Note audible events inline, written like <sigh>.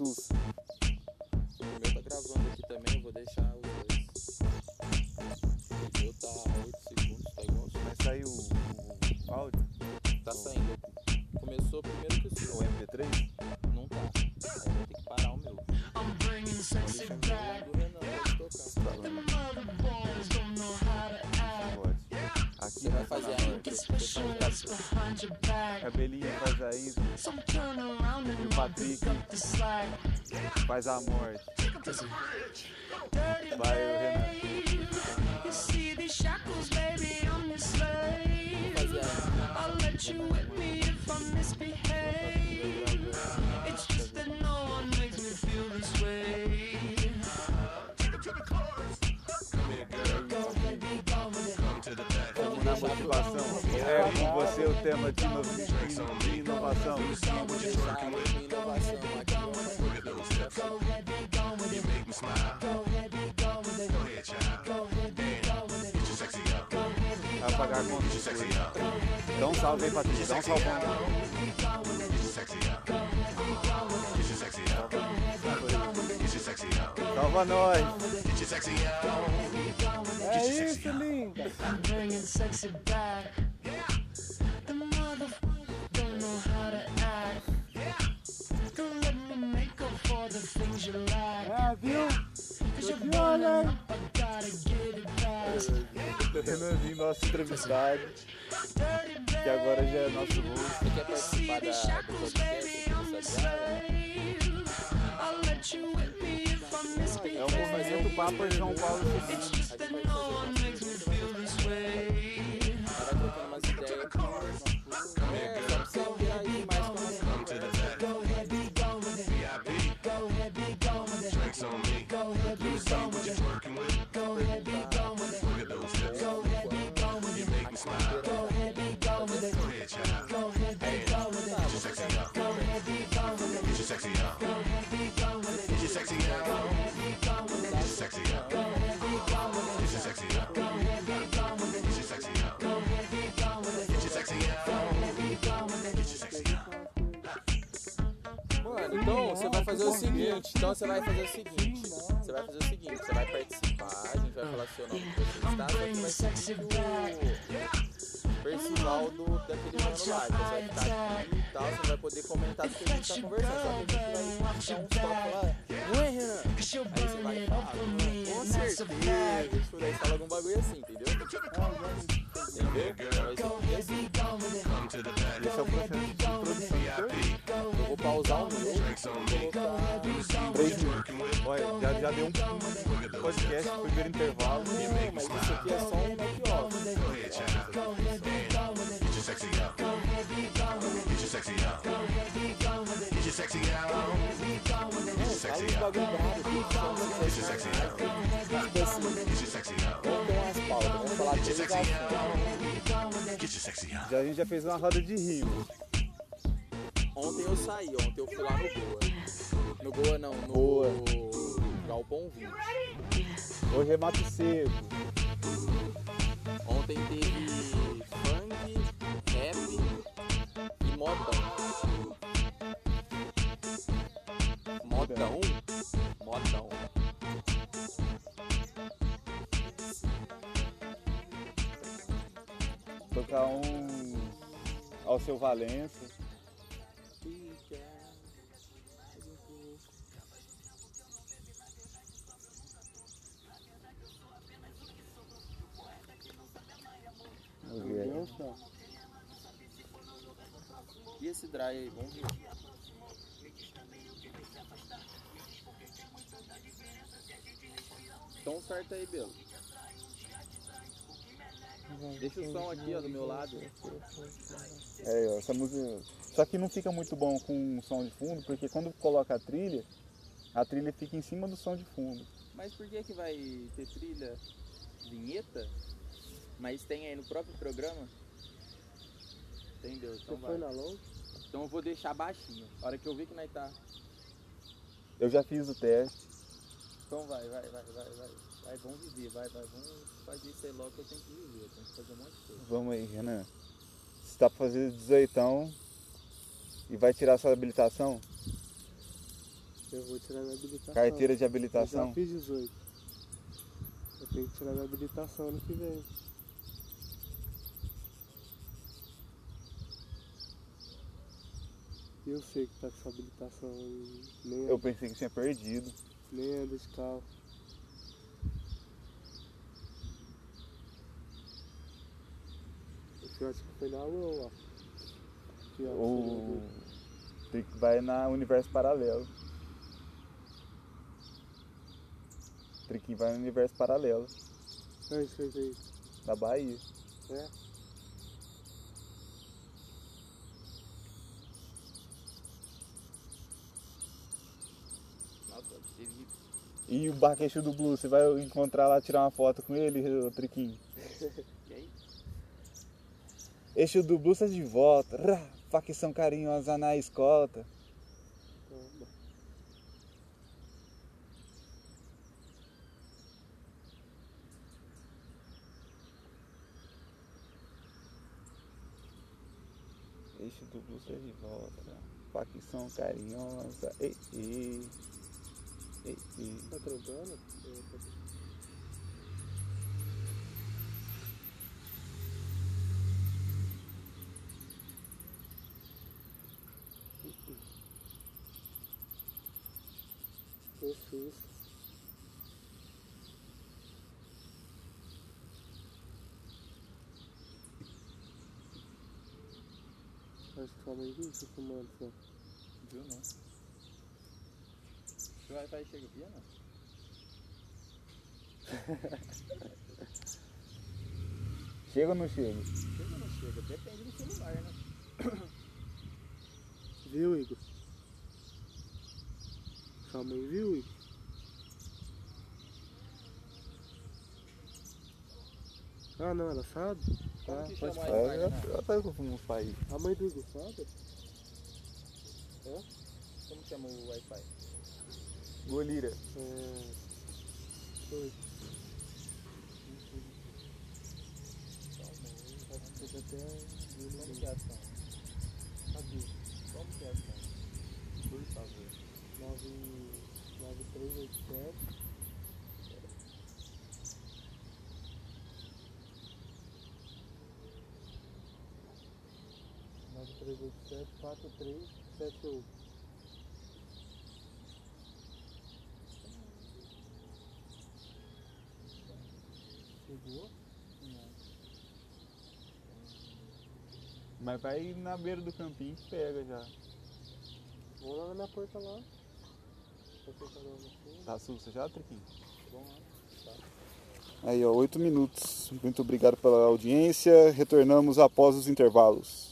Tus. O meu tá gravando aqui também, eu vou deixar os dois. O meu tá 8 segundos, tá igual. Mas tá saiu o, o áudio? Tá saindo. Começou primeiro que o seu. O MP3? você vai fazer a música. Cabelinho faz a E o Patrick faz a morte. Vai o I'll let you whip me if I misbehave. It's just that no one motivação. É com você o tema de inovação. De inovação. Apagar contas. Dá um salve aí, Patrícia. Dá um salve. Calma nós. É isso, linda. É, viu? Tô de olho, hein? Renanzinho, nosso entrevistado. Que agora já é nosso rosto. Você quer é participar da, do podcast? É o movimento Papa João Paulo II. Cara, trocando umas ideias. É, só pra você ver aí mais como é. Go ahead, be gone with it. Go ahead, be gone with it. Fazer o seguinte, então você vai fazer o seguinte, você vai fazer o seguinte, você vai participar, a gente vai falar seu nome que você que vai ser o percival do, daquele mano lá, então você vai ficar aqui e tal, você vai poder comentar do que a gente tá conversando, só que a gente vai dar toques lá, não é Renan? Aí você vai falar, ah, com certeza, daí fala algum bagulho assim, entendeu? Entendeu? Vamos falar Get your três sexy assuntos. out. Get your sexy out. Já, a gente já fez uma roda de rima. Ontem eu saí, ontem eu fui lá no Goa. No Goa não, no Boa. Galpão 20. Hoje é mato seco. Ontem teve funk, rap e modão. Modão? Modão. Tocar um ao seu Valença. Aí. E esse dry aí, vamos ver. Então certo aí, Belo. Deixa o som aqui, ó, do meu lado. É, ó, essa música. Só que não fica muito bom com o som de fundo, porque quando coloca a trilha, a trilha fica em cima do som de fundo. Mas por que que vai ter trilha, vinheta, mas tem aí no próprio programa? Entendeu? Então vai. Então eu vou deixar baixinho. A hora que eu ver que nós tá. Eu já fiz o teste. Então vai, vai, vai, vai, vai. Vai, vamos viver, vai, vai, vamos fazer isso aí logo que eu tenho que viver. Eu tenho que fazer um monte de coisa. Vamos aí, Renan. Você tá pra fazer 18 e vai tirar sua habilitação? Eu vou tirar minha habilitação. Carteira de Eu habilitação. já fiz 18. Eu tenho que tirar minha habilitação ano que vem. Eu sei que tá com essa habilitação e nem, Eu pensei que tinha perdido. nem anda de carro. O fiote que foi na lua, ó. Ó. O... Tem que vai na universo paralelo. Triquinho vai no universo paralelo, É isso aí. da Bahia. É. E o barquecho do Blue, você vai encontrar lá, tirar uma foto com ele, o Triquinho. <laughs> Aí? Eixo do Blue está de volta. Rá, facção carinhosa na escolta. Toma. Eixo do Blue está de volta. Facção carinhosa. Ei, ei. Ei. Tá trampando? Acho que sua mãe viu você fumando, só. Viu não? O Wi-Fi chega aqui, não? <laughs> Chega ou não chega? Chega ou não chega? Depende do celular, né? <coughs> Viu, Igor? Sua mãe viu, Igor? Ah, não, ela sabe? Como Ah, pode falar. Né? já sabe fumo faí. A mãe do Igor sabe? Como chama o Wi-Fi? Golira. Oi. Acho que até Como que é a ação? Aqui, Como que é a ação? Por favor. 9387 9387 Chegou? Mas vai na beira do campinho que pega já. Vou lá na minha porta lá. Tá sussa já, Triquinho? Aí, ó, oito minutos. Muito obrigado pela audiência. Retornamos após os intervalos.